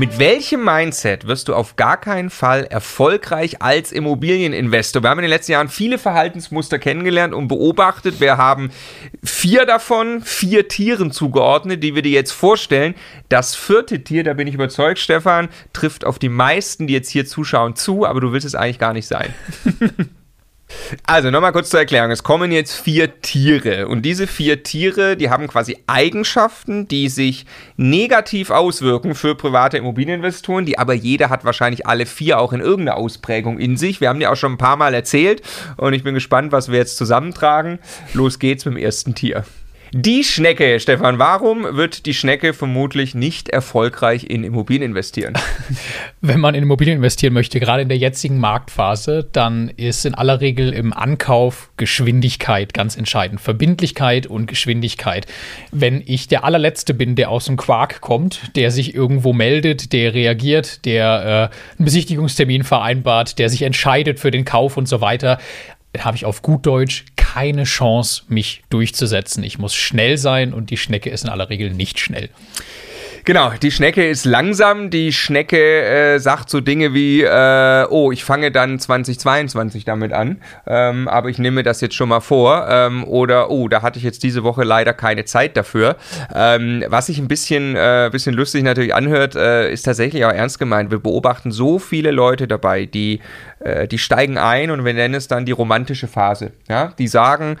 Mit welchem Mindset wirst du auf gar keinen Fall erfolgreich als Immobilieninvestor? Wir haben in den letzten Jahren viele Verhaltensmuster kennengelernt und beobachtet. Wir haben vier davon, vier Tieren zugeordnet, die wir dir jetzt vorstellen. Das vierte Tier, da bin ich überzeugt, Stefan, trifft auf die meisten, die jetzt hier zuschauen, zu, aber du willst es eigentlich gar nicht sein. Also nochmal kurz zur Erklärung. Es kommen jetzt vier Tiere und diese vier Tiere, die haben quasi Eigenschaften, die sich negativ auswirken für private Immobilieninvestoren, die aber jeder hat wahrscheinlich alle vier auch in irgendeiner Ausprägung in sich. Wir haben die auch schon ein paar Mal erzählt und ich bin gespannt, was wir jetzt zusammentragen. Los geht's mit dem ersten Tier. Die Schnecke, Stefan, warum wird die Schnecke vermutlich nicht erfolgreich in Immobilien investieren? Wenn man in Immobilien investieren möchte, gerade in der jetzigen Marktphase, dann ist in aller Regel im Ankauf Geschwindigkeit ganz entscheidend. Verbindlichkeit und Geschwindigkeit. Wenn ich der allerletzte bin, der aus dem Quark kommt, der sich irgendwo meldet, der reagiert, der äh, einen Besichtigungstermin vereinbart, der sich entscheidet für den Kauf und so weiter, habe ich auf gut Deutsch keine Chance, mich durchzusetzen. Ich muss schnell sein und die Schnecke ist in aller Regel nicht schnell. Genau, die Schnecke ist langsam. Die Schnecke äh, sagt so Dinge wie, äh, oh, ich fange dann 2022 damit an, ähm, aber ich nehme das jetzt schon mal vor. Ähm, oder, oh, da hatte ich jetzt diese Woche leider keine Zeit dafür. Ähm, was sich ein bisschen, äh, bisschen lustig natürlich anhört, äh, ist tatsächlich auch ernst gemeint. Wir beobachten so viele Leute dabei, die, äh, die steigen ein und wir nennen es dann die romantische Phase. Ja? Die sagen,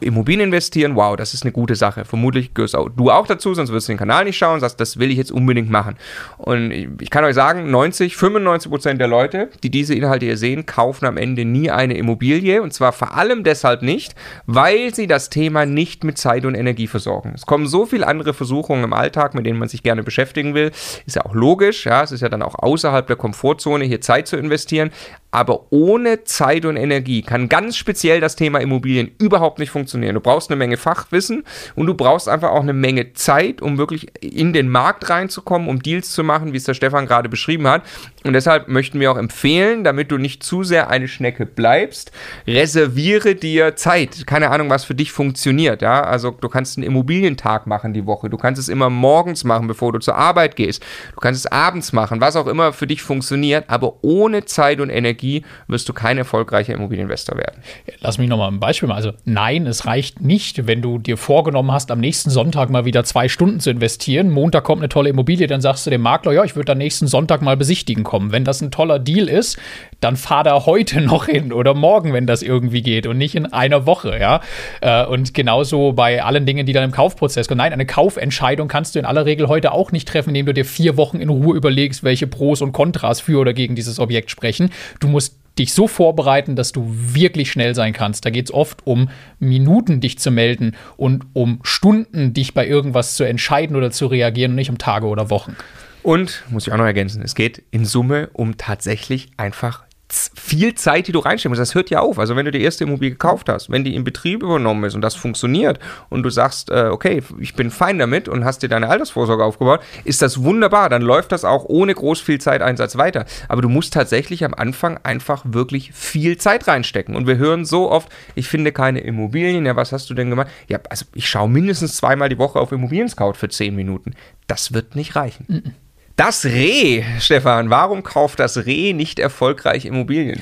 Immobilien investieren, wow, das ist eine gute Sache. Vermutlich gehörst auch du auch dazu, sonst wirst du den Kanal nicht schauen, sagst, das will ich jetzt unbedingt machen. Und ich kann euch sagen, 90, 95 Prozent der Leute, die diese Inhalte hier sehen, kaufen am Ende nie eine Immobilie und zwar vor allem deshalb nicht, weil sie das Thema nicht mit Zeit und Energie versorgen. Es kommen so viele andere Versuchungen im Alltag, mit denen man sich gerne beschäftigen will. Ist ja auch logisch, ja, es ist ja dann auch außerhalb der Komfortzone, hier Zeit zu investieren. Aber ohne Zeit und Energie kann ganz speziell das Thema Immobilien überhaupt nicht funktionieren. Du brauchst eine Menge Fachwissen und du brauchst einfach auch eine Menge Zeit, um wirklich in den Markt reinzukommen, um Deals zu machen, wie es der Stefan gerade beschrieben hat. Und deshalb möchten wir auch empfehlen, damit du nicht zu sehr eine Schnecke bleibst, reserviere dir Zeit. Keine Ahnung, was für dich funktioniert. Ja? Also du kannst einen Immobilientag machen die Woche. Du kannst es immer morgens machen, bevor du zur Arbeit gehst. Du kannst es abends machen, was auch immer für dich funktioniert. Aber ohne Zeit und Energie Strategie wirst du kein erfolgreicher Immobilieninvestor werden. Lass mich nochmal ein Beispiel machen. Also nein, es reicht nicht, wenn du dir vorgenommen hast, am nächsten Sonntag mal wieder zwei Stunden zu investieren. Montag kommt eine tolle Immobilie, dann sagst du dem Makler, ja, ich würde am nächsten Sonntag mal besichtigen kommen. Wenn das ein toller Deal ist, dann fahr da heute noch hin oder morgen, wenn das irgendwie geht und nicht in einer Woche, ja. Äh, und genauso bei allen Dingen, die dann im Kaufprozess kommen. Nein, eine Kaufentscheidung kannst du in aller Regel heute auch nicht treffen, indem du dir vier Wochen in Ruhe überlegst, welche Pros und Kontras für oder gegen dieses Objekt sprechen. Du musst dich so vorbereiten, dass du wirklich schnell sein kannst. Da geht es oft um Minuten, dich zu melden und um Stunden, dich bei irgendwas zu entscheiden oder zu reagieren und nicht um Tage oder Wochen. Und, muss ich auch noch ergänzen, es geht in Summe um tatsächlich einfach viel Zeit, die du reinstecken musst. Das hört ja auf. Also wenn du die erste Immobilie gekauft hast, wenn die in Betrieb übernommen ist und das funktioniert und du sagst, äh, okay, ich bin fein damit und hast dir deine Altersvorsorge aufgebaut, ist das wunderbar. Dann läuft das auch ohne groß viel Zeiteinsatz weiter. Aber du musst tatsächlich am Anfang einfach wirklich viel Zeit reinstecken. Und wir hören so oft, ich finde keine Immobilien. Ja, was hast du denn gemacht? Ja, also ich schaue mindestens zweimal die Woche auf Immobilien Scout für zehn Minuten. Das wird nicht reichen. Mm -mm. Das Reh, Stefan, warum kauft das Reh nicht erfolgreich Immobilien?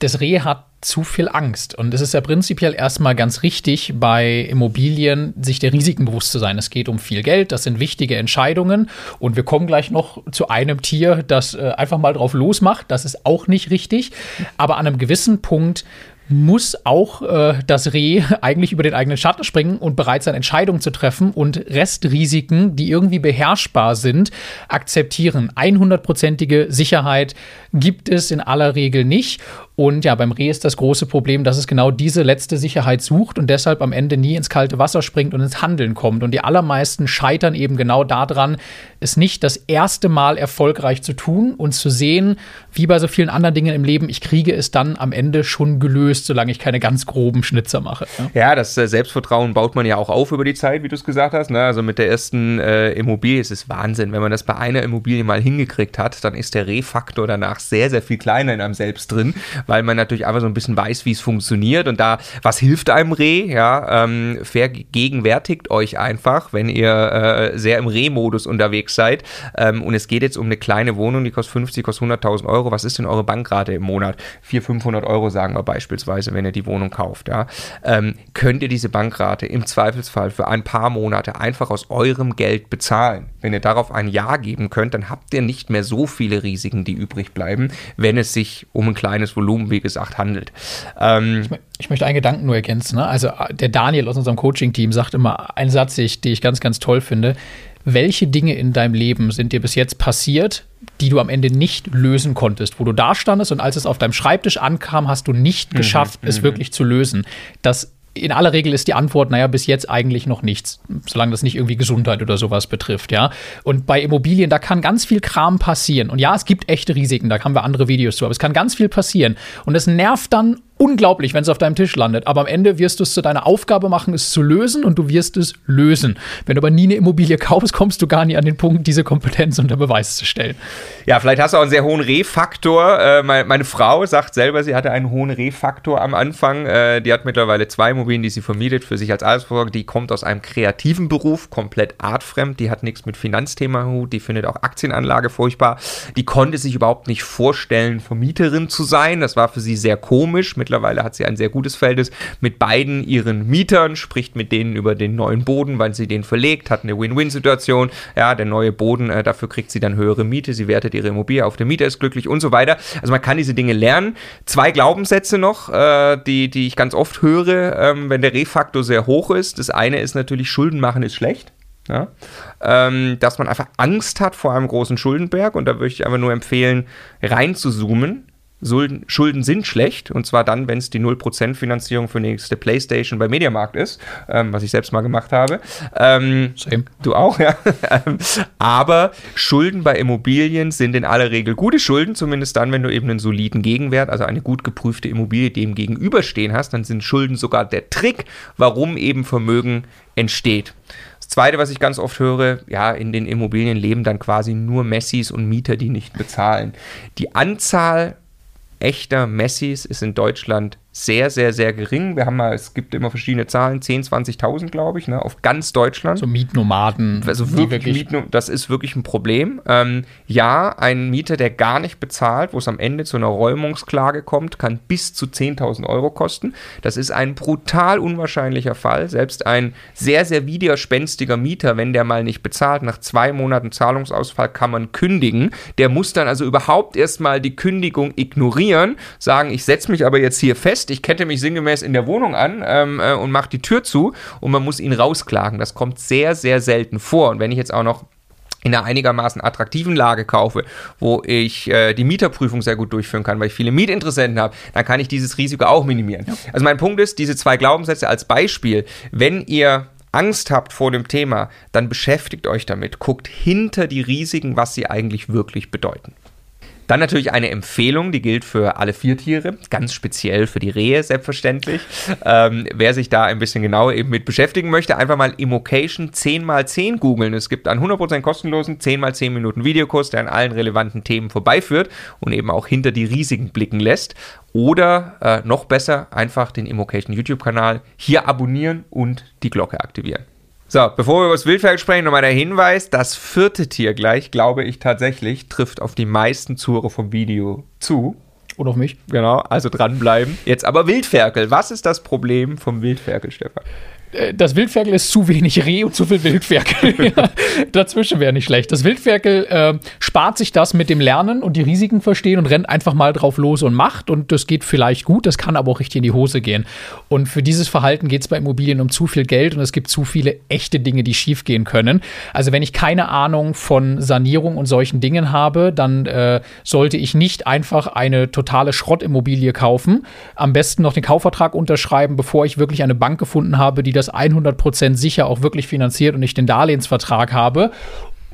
Das Reh hat zu viel Angst. Und es ist ja prinzipiell erstmal ganz richtig, bei Immobilien sich der Risiken bewusst zu sein. Es geht um viel Geld, das sind wichtige Entscheidungen. Und wir kommen gleich noch zu einem Tier, das äh, einfach mal drauf losmacht. Das ist auch nicht richtig. Aber an einem gewissen Punkt muss auch äh, das Reh eigentlich über den eigenen Schatten springen und bereit sein, Entscheidungen zu treffen und Restrisiken, die irgendwie beherrschbar sind, akzeptieren. 100%ige Sicherheit gibt es in aller Regel nicht. Und ja, beim Reh ist das große Problem, dass es genau diese letzte Sicherheit sucht und deshalb am Ende nie ins kalte Wasser springt und ins Handeln kommt. Und die allermeisten scheitern eben genau daran, es nicht das erste Mal erfolgreich zu tun und zu sehen, wie bei so vielen anderen Dingen im Leben, ich kriege es dann am Ende schon gelöst, solange ich keine ganz groben Schnitzer mache. Ja, ja das äh, Selbstvertrauen baut man ja auch auf über die Zeit, wie du es gesagt hast. Ne? Also mit der ersten äh, Immobilie ist es Wahnsinn. Wenn man das bei einer Immobilie mal hingekriegt hat, dann ist der Refaktor danach sehr, sehr viel kleiner in einem selbst drin, weil man natürlich einfach so ein bisschen weiß, wie es funktioniert und da, was hilft einem Reh? Ja, ähm, vergegenwärtigt euch einfach, wenn ihr äh, sehr im Reh-Modus unterwegs seid ähm, und es geht jetzt um eine kleine Wohnung, die kostet 50, kostet 100.000 Euro. Was ist denn eure Bankrate im Monat? 400, 500 Euro sagen wir beispielsweise, wenn ihr die Wohnung kauft. Ja, ähm, könnt ihr diese Bankrate im Zweifelsfall für ein paar Monate einfach aus eurem Geld bezahlen. Wenn ihr darauf ein Ja geben könnt, dann habt ihr nicht mehr so viele Risiken, die übrig bleiben, wenn es sich um ein kleines Volumen, wie gesagt, handelt. Ähm, ich, ich, möchte einen Gedanken nur ergänzen. Ne? Also der Daniel aus unserem Coaching-Team sagt immer einen Satz, den ich ganz, ganz toll finde. Welche Dinge in deinem Leben sind dir bis jetzt passiert, die du am Ende nicht lösen konntest, wo du da standest und als es auf deinem Schreibtisch ankam, hast du nicht mhm, geschafft, mhm, es wirklich zu lösen. Das in aller Regel ist die Antwort, naja, bis jetzt eigentlich noch nichts, solange das nicht irgendwie Gesundheit oder sowas betrifft, ja. Und bei Immobilien, da kann ganz viel Kram passieren. Und ja, es gibt echte Risiken, da haben wir andere Videos zu, aber es kann ganz viel passieren. Und es nervt dann unglaublich, wenn es auf deinem Tisch landet. Aber am Ende wirst du es zu deiner Aufgabe machen, es zu lösen und du wirst es lösen. Wenn du aber nie eine Immobilie kaufst, kommst du gar nie an den Punkt, diese Kompetenz unter Beweis zu stellen. Ja, vielleicht hast du auch einen sehr hohen Rehfaktor. Äh, meine, meine, Frau sagt selber, sie hatte einen hohen Rehfaktor am Anfang. Äh, die hat mittlerweile zwei Immobilien, die sie vermietet für sich als Altersvorsorge. Die kommt aus einem kreativen Beruf, komplett artfremd. Die hat nichts mit Finanzthema Hut. Die findet auch Aktienanlage furchtbar. Die konnte sich überhaupt nicht vorstellen, Vermieterin zu sein. Das war für sie sehr komisch. Mit Mittlerweile hat sie ein sehr gutes Verhältnis mit beiden ihren Mietern, spricht mit denen über den neuen Boden, weil sie den verlegt, hat eine Win-Win-Situation. Ja, der neue Boden, äh, dafür kriegt sie dann höhere Miete, sie wertet ihre Immobilie auf, der Mieter ist glücklich und so weiter. Also man kann diese Dinge lernen. Zwei Glaubenssätze noch, äh, die, die ich ganz oft höre, ähm, wenn der Refaktor sehr hoch ist. Das eine ist natürlich, Schulden machen ist schlecht. Ja, ähm, dass man einfach Angst hat vor einem großen Schuldenberg und da würde ich einfach nur empfehlen, rein zu zoomen Schulden, Schulden sind schlecht und zwar dann, wenn es die 0% Finanzierung für die nächste Playstation bei Mediamarkt ist, ähm, was ich selbst mal gemacht habe. Ähm, Same. Du auch, ja. Aber Schulden bei Immobilien sind in aller Regel gute Schulden, zumindest dann, wenn du eben einen soliden Gegenwert, also eine gut geprüfte Immobilie dem gegenüberstehen hast, dann sind Schulden sogar der Trick, warum eben Vermögen entsteht. Das Zweite, was ich ganz oft höre, ja, in den Immobilien leben dann quasi nur Messis und Mieter, die nicht bezahlen. Die Anzahl echter Messis ist in Deutschland sehr, sehr, sehr gering. Wir haben mal, es gibt immer verschiedene Zahlen, 10.000, 20.000, glaube ich, ne, auf ganz Deutschland. So Mietnomaden. Also wirklich, wirklich Mietno das ist wirklich ein Problem. Ähm, ja, ein Mieter, der gar nicht bezahlt, wo es am Ende zu einer Räumungsklage kommt, kann bis zu 10.000 Euro kosten. Das ist ein brutal unwahrscheinlicher Fall. Selbst ein sehr, sehr widerspenstiger Mieter, wenn der mal nicht bezahlt, nach zwei Monaten Zahlungsausfall kann man kündigen. Der muss dann also überhaupt erstmal die Kündigung ignorieren, sagen, ich setze mich aber jetzt hier fest, fest, ich kette mich sinngemäß in der Wohnung an ähm, äh, und mache die Tür zu und man muss ihn rausklagen. Das kommt sehr, sehr selten vor. Und wenn ich jetzt auch noch in einer einigermaßen attraktiven Lage kaufe, wo ich äh, die Mieterprüfung sehr gut durchführen kann, weil ich viele Mietinteressenten habe, dann kann ich dieses Risiko auch minimieren. Ja. Also mein Punkt ist, diese zwei Glaubenssätze als Beispiel, wenn ihr Angst habt vor dem Thema, dann beschäftigt euch damit, guckt hinter die Risiken, was sie eigentlich wirklich bedeuten. Dann natürlich eine Empfehlung, die gilt für alle vier Tiere, ganz speziell für die Rehe selbstverständlich. Ähm, wer sich da ein bisschen genauer eben mit beschäftigen möchte, einfach mal Immocation 10x10 googeln. Es gibt einen 100% kostenlosen 10x10 Minuten Videokurs, der an allen relevanten Themen vorbeiführt und eben auch hinter die Risiken blicken lässt. Oder äh, noch besser, einfach den Immocation YouTube-Kanal hier abonnieren und die Glocke aktivieren. So, bevor wir über das Wildfeld sprechen, nochmal der Hinweis: Das vierte Tier gleich, glaube ich tatsächlich, trifft auf die meisten Zuhörer vom Video zu. Und auf mich. Genau, also dranbleiben. Jetzt aber Wildferkel. Was ist das Problem vom Wildferkel, Stefan? Äh, das Wildferkel ist zu wenig Reh und zu viel Wildferkel. Dazwischen wäre nicht schlecht. Das Wildferkel äh, spart sich das mit dem Lernen und die Risiken verstehen und rennt einfach mal drauf los und macht. Und das geht vielleicht gut, das kann aber auch richtig in die Hose gehen. Und für dieses Verhalten geht es bei Immobilien um zu viel Geld und es gibt zu viele echte Dinge, die schief gehen können. Also wenn ich keine Ahnung von Sanierung und solchen Dingen habe, dann äh, sollte ich nicht einfach eine totale Schrottimmobilie kaufen. Am besten noch den Kaufvertrag unterschreiben, bevor ich wirklich eine Bank gefunden habe, die das das 100% sicher auch wirklich finanziert und ich den Darlehensvertrag habe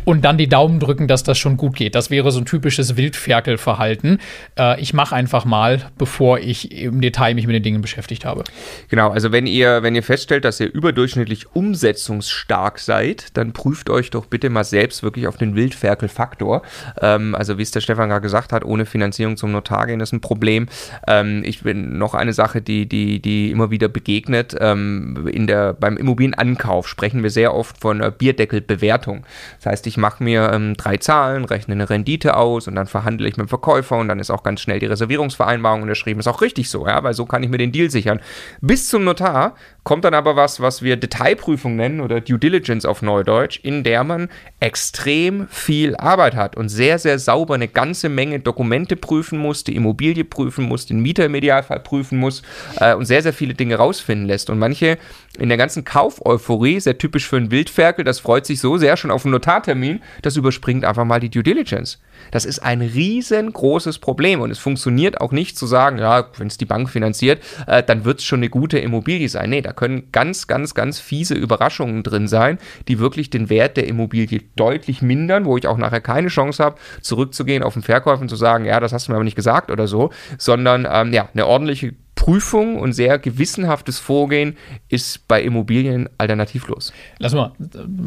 und dann die Daumen drücken, dass das schon gut geht. Das wäre so ein typisches Wildferkelverhalten. Äh, ich mache einfach mal, bevor ich im Detail mich mit den Dingen beschäftigt habe. Genau, also wenn ihr, wenn ihr feststellt, dass ihr überdurchschnittlich umsetzungsstark seid, dann prüft euch doch bitte mal selbst wirklich auf den Wildferkelfaktor. Ähm, also wie es der Stefan gerade gesagt hat, ohne Finanzierung zum Notar gehen ist ein Problem. Ähm, ich bin noch eine Sache, die, die, die immer wieder begegnet. Ähm, in der, beim Immobilienankauf sprechen wir sehr oft von äh, Bierdeckelbewertung. Das heißt, ich mache mir ähm, drei Zahlen, rechne eine Rendite aus und dann verhandle ich mit dem Verkäufer und dann ist auch ganz schnell die Reservierungsvereinbarung unterschrieben. Ist auch richtig so, ja, weil so kann ich mir den Deal sichern. Bis zum Notar kommt dann aber was, was wir Detailprüfung nennen oder Due Diligence auf Neudeutsch, in der man extrem viel Arbeit hat und sehr, sehr sauber eine ganze Menge Dokumente prüfen muss, die Immobilie prüfen muss, den Mieter im Idealfall prüfen muss äh, und sehr, sehr viele Dinge rausfinden lässt. Und manche in der ganzen Kaufelphorie, sehr typisch für einen Wildferkel, das freut sich so sehr schon auf einen Notartermin, das überspringt einfach mal die Due Diligence. Das ist ein riesengroßes Problem und es funktioniert auch nicht zu sagen, ja, wenn es die Bank finanziert, äh, dann wird es schon eine gute Immobilie sein. Nee, da können ganz, ganz, ganz fiese Überraschungen drin sein, die wirklich den Wert der Immobilie deutlich mindern, wo ich auch nachher keine Chance habe, zurückzugehen auf den Verkäufer und zu sagen, ja, das hast du mir aber nicht gesagt oder so, sondern ähm, ja, eine ordentliche Prüfung und sehr gewissenhaftes Vorgehen ist bei Immobilien alternativlos. Lass mal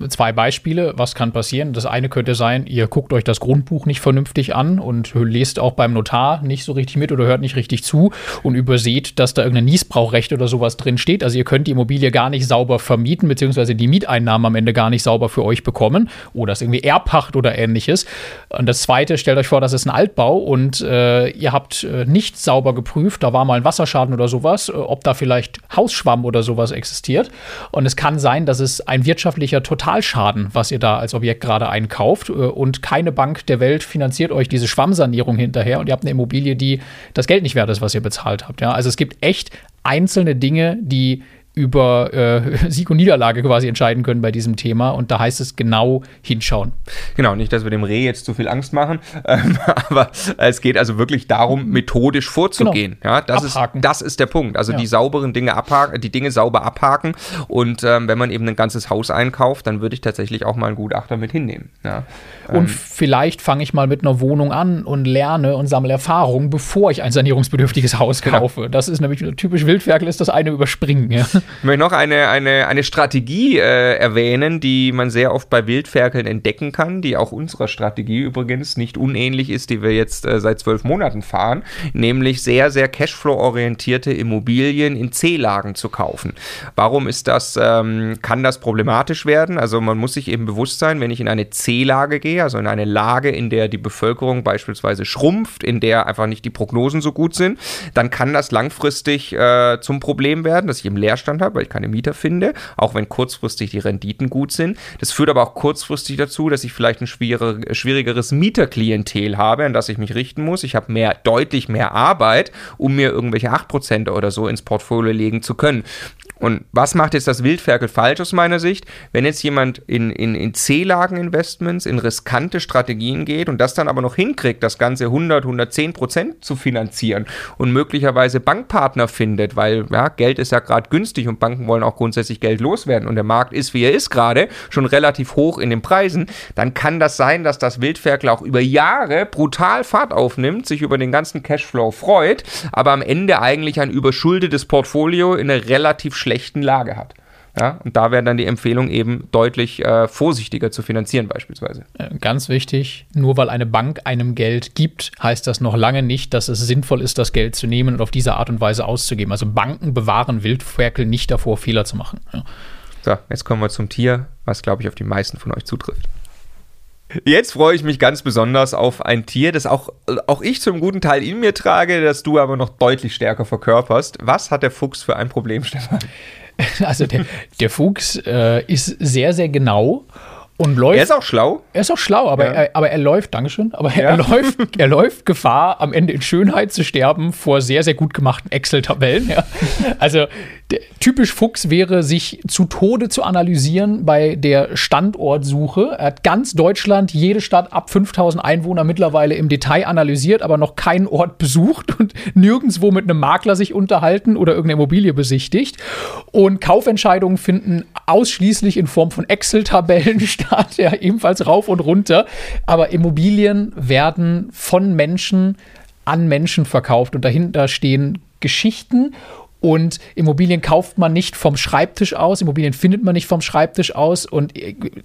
zwei Beispiele. Was kann passieren? Das eine könnte sein, ihr guckt euch das Grundbuch nicht vernünftig an und lest auch beim Notar nicht so richtig mit oder hört nicht richtig zu und überseht, dass da irgendein Niesbrauchrecht oder sowas drin steht. Also ihr könnt die Immobilie gar nicht sauber vermieten, beziehungsweise die Mieteinnahmen am Ende gar nicht sauber für euch bekommen oder es irgendwie Erbpacht oder ähnliches. Und das zweite, stellt euch vor, das ist ein Altbau und äh, ihr habt äh, nicht sauber geprüft, da war mal ein Wasserschaden oder sowas, äh, ob da vielleicht Hausschwamm oder sowas existiert. Und es kann sein, dass es ein wirtschaftlicher Totalschaden, was ihr da als Objekt gerade einkauft. Äh, und keine Bank der Welt finanziert euch diese Schwammsanierung hinterher und ihr habt eine Immobilie, die das Geld nicht wert ist, was ihr bezahlt habt. Ja? Also es gibt echt einzelne Dinge, die über äh, Sieg und Niederlage quasi entscheiden können bei diesem Thema. Und da heißt es genau hinschauen. Genau, nicht, dass wir dem Reh jetzt zu viel Angst machen, ähm, aber es geht also wirklich darum, methodisch vorzugehen. Genau. Ja, das abhaken. ist, das ist der Punkt. Also ja. die sauberen Dinge abhaken, die Dinge sauber abhaken. Und ähm, wenn man eben ein ganzes Haus einkauft, dann würde ich tatsächlich auch mal einen Gutachter mit hinnehmen. Ja. Und ähm, vielleicht fange ich mal mit einer Wohnung an und lerne und sammle Erfahrung, bevor ich ein sanierungsbedürftiges Haus genau. kaufe. Genau. Das ist nämlich typisch Wildferkel, ist das eine überspringen. Ja. Ich möchte noch eine, eine, eine Strategie äh, erwähnen, die man sehr oft bei Wildferkeln entdecken kann, die auch unserer Strategie übrigens nicht unähnlich ist, die wir jetzt äh, seit zwölf Monaten fahren, nämlich sehr, sehr Cashflow-orientierte Immobilien in C-Lagen zu kaufen. Warum ist das, ähm, kann das problematisch werden? Also man muss sich eben bewusst sein, wenn ich in eine C-Lage gehe, also in eine Lage, in der die Bevölkerung beispielsweise schrumpft, in der einfach nicht die Prognosen so gut sind, dann kann das langfristig äh, zum Problem werden, dass ich im Leerstand Leerstand habe, weil ich keine Mieter finde, auch wenn kurzfristig die Renditen gut sind. Das führt aber auch kurzfristig dazu, dass ich vielleicht ein schwierigeres Mieterklientel habe, an das ich mich richten muss. Ich habe mehr, deutlich mehr Arbeit, um mir irgendwelche 8% oder so ins Portfolio legen zu können. Und was macht jetzt das Wildferkel falsch aus meiner Sicht? Wenn jetzt jemand in, in, in C-Lagen-Investments, in riskante Strategien geht und das dann aber noch hinkriegt, das Ganze 100, 110 Prozent zu finanzieren und möglicherweise Bankpartner findet, weil ja, Geld ist ja gerade günstig und Banken wollen auch grundsätzlich Geld loswerden und der Markt ist, wie er ist gerade, schon relativ hoch in den Preisen, dann kann das sein, dass das Wildferkel auch über Jahre brutal Fahrt aufnimmt, sich über den ganzen Cashflow freut, aber am Ende eigentlich ein überschuldetes Portfolio in einer relativ schlechten Lage hat. Ja, und da wäre dann die Empfehlung eben deutlich äh, vorsichtiger zu finanzieren beispielsweise. Ganz wichtig, nur weil eine Bank einem Geld gibt, heißt das noch lange nicht, dass es sinnvoll ist, das Geld zu nehmen und auf diese Art und Weise auszugeben. Also Banken bewahren Wildferkel nicht davor, Fehler zu machen. Ja. So, jetzt kommen wir zum Tier, was glaube ich auf die meisten von euch zutrifft. Jetzt freue ich mich ganz besonders auf ein Tier, das auch, auch ich zum guten Teil in mir trage, das du aber noch deutlich stärker verkörperst. Was hat der Fuchs für ein Problem, Stefan? Also der, der Fuchs äh, ist sehr, sehr genau und läuft. Er ist auch schlau. Er ist auch schlau, aber, Ja. er, aber er läuft, Dankeschön, aber er, Ja. läuft, er läuft Gefahr, am Ende in Schönheit zu sterben vor sehr, sehr gut gemachten Excel-Tabellen. Ja. Also der, typisch Fuchs wäre, sich zu Tode zu analysieren bei der Standortsuche. Er hat ganz Deutschland, jede Stadt ab 5000 Einwohner mittlerweile im Detail analysiert, aber noch keinen Ort besucht und nirgendwo mit einem Makler sich unterhalten oder irgendeine Immobilie besichtigt. Und Kaufentscheidungen finden ausschließlich in Form von Excel-Tabellen statt, ja, ebenfalls rauf und runter. Aber Immobilien werden von Menschen an Menschen verkauft und dahinter stehen Geschichten. Und Immobilien kauft man nicht vom Schreibtisch aus, Immobilien findet man nicht vom Schreibtisch aus. Und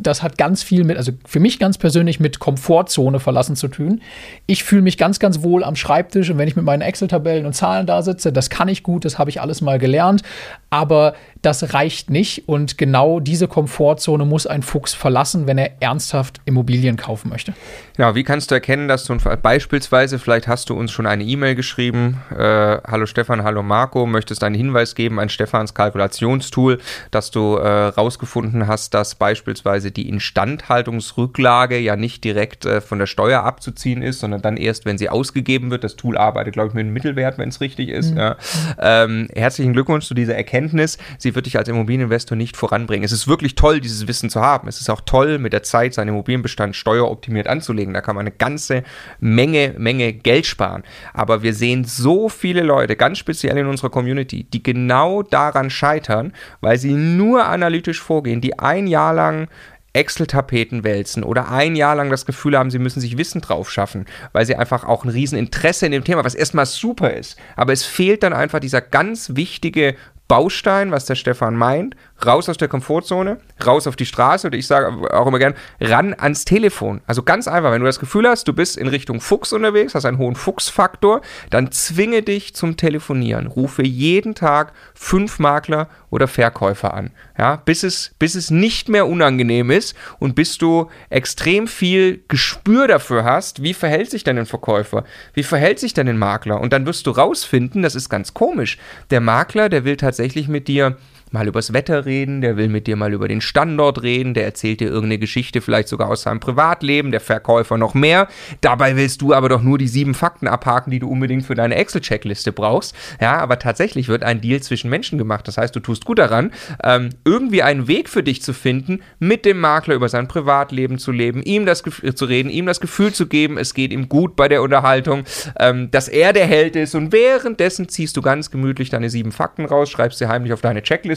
das hat ganz viel mit, also für mich ganz persönlich mit Komfortzone verlassen zu tun. Ich fühle mich ganz, ganz wohl am Schreibtisch und wenn ich mit meinen Excel-Tabellen und Zahlen da sitze, das kann ich gut, das habe ich alles mal gelernt. Aber das reicht nicht. Und genau diese Komfortzone muss ein Fuchs verlassen, wenn er ernsthaft Immobilien kaufen möchte. Genau, wie kannst du erkennen, dass du beispielsweise, vielleicht hast du uns schon eine E-Mail geschrieben, äh, hallo Stefan, hallo Marco, möchtest einen Hinweis geben an Stefans Kalkulationstool, dass du äh, rausgefunden hast, dass beispielsweise die Instandhaltungsrücklage ja nicht direkt äh, von der Steuer abzuziehen ist, sondern dann erst, wenn sie ausgegeben wird. Das Tool arbeitet, glaube ich, mit einem Mittelwert, wenn es richtig ist. Ja. Ähm, herzlichen Glückwunsch zu dieser Erkenntnis. Sie wird dich als Immobilieninvestor nicht voranbringen. Es ist wirklich toll, dieses Wissen zu haben. Es ist auch toll, mit der Zeit seinen Immobilienbestand steueroptimiert anzulegen. Da kann man eine ganze Menge, Menge Geld sparen. Aber wir sehen so viele Leute, ganz speziell in unserer Community, die genau daran scheitern, weil sie nur analytisch vorgehen, die ein Jahr lang Excel-Tapeten wälzen oder ein Jahr lang das Gefühl haben, sie müssen sich Wissen drauf schaffen, weil sie einfach auch ein Rieseninteresse in dem Thema, was erstmal super ist. Aber es fehlt dann einfach dieser ganz wichtige Baustein, was der Stefan meint, raus aus der Komfortzone, raus auf die Straße oder ich sage auch immer gern, ran ans Telefon. Also ganz einfach, wenn du das Gefühl hast, du bist in Richtung Fuchs unterwegs, hast einen hohen Fuchsfaktor, dann zwinge dich zum Telefonieren. Rufe jeden Tag fünf Makler oder Verkäufer an, ja, bis es, bis es nicht mehr unangenehm ist und bis du extrem viel Gespür dafür hast, wie verhält sich denn ein Verkäufer, wie verhält sich denn ein Makler und dann wirst du rausfinden, das ist ganz komisch, der Makler, der will tatsächlich mit dir mal übers Wetter reden, der will mit dir mal über den Standort reden, der erzählt dir irgendeine Geschichte, vielleicht sogar aus seinem Privatleben, der Verkäufer noch mehr. Dabei willst du aber doch nur die sieben Fakten abhaken, die du unbedingt für deine Excel-Checkliste brauchst. Ja, aber tatsächlich wird ein Deal zwischen Menschen gemacht. Das heißt, du tust gut daran, ähm, irgendwie einen Weg für dich zu finden, mit dem Makler über sein Privatleben zu leben, ihm das Gef- äh, zu reden, ihm das Gefühl zu geben, es geht ihm gut bei der Unterhaltung, ähm, dass er der Held ist und währenddessen ziehst du ganz gemütlich deine sieben Fakten raus, schreibst sie heimlich auf deine Checkliste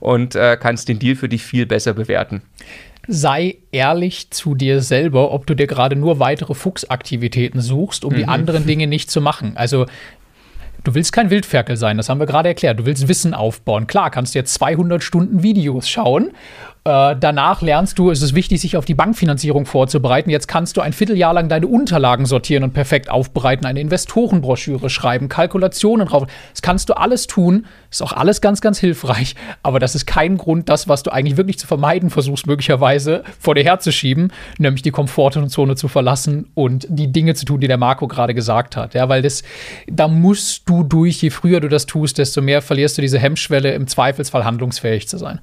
und äh, kannst den Deal für dich viel besser bewerten. sei ehrlich zu dir selber, ob du dir gerade nur weitere Fuchsaktivitäten suchst, um die anderen Dinge nicht zu machen. Also Du willst kein Wildferkel sein, das haben wir gerade erklärt. Du willst Wissen aufbauen. Klar, kannst du jetzt 200 Stunden Videos schauen. Äh, danach lernst du, es ist wichtig, sich auf die Bankfinanzierung vorzubereiten. Jetzt kannst du ein Vierteljahr lang deine Unterlagen sortieren und perfekt aufbereiten, eine Investorenbroschüre schreiben, Kalkulationen drauf. Das kannst du alles tun. Ist auch alles ganz, ganz hilfreich. Aber das ist kein Grund, das, was du eigentlich wirklich zu vermeiden versuchst, möglicherweise vor dir herzuschieben, nämlich die Komfortzone zu verlassen und die Dinge zu tun, die der Marco gerade gesagt hat. Ja, weil das, da musst du durch, je früher du das tust, desto mehr verlierst du diese Hemmschwelle, im Zweifelsfall handlungsfähig zu sein.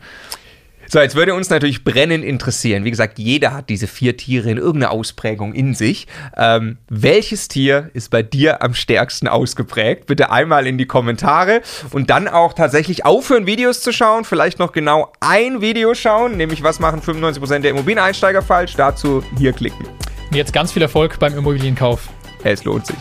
So, jetzt würde uns natürlich brennend interessieren. Wie gesagt, jeder hat diese vier Tiere in irgendeiner Ausprägung in sich. Ähm, welches Tier ist bei dir am stärksten ausgeprägt? Bitte einmal in die Kommentare und dann auch tatsächlich aufhören, Videos zu schauen. Vielleicht noch genau ein Video schauen, nämlich was machen 95% der Immobilieneinsteiger falsch? Dazu hier klicken. Und jetzt ganz viel Erfolg beim Immobilienkauf. Es lohnt sich.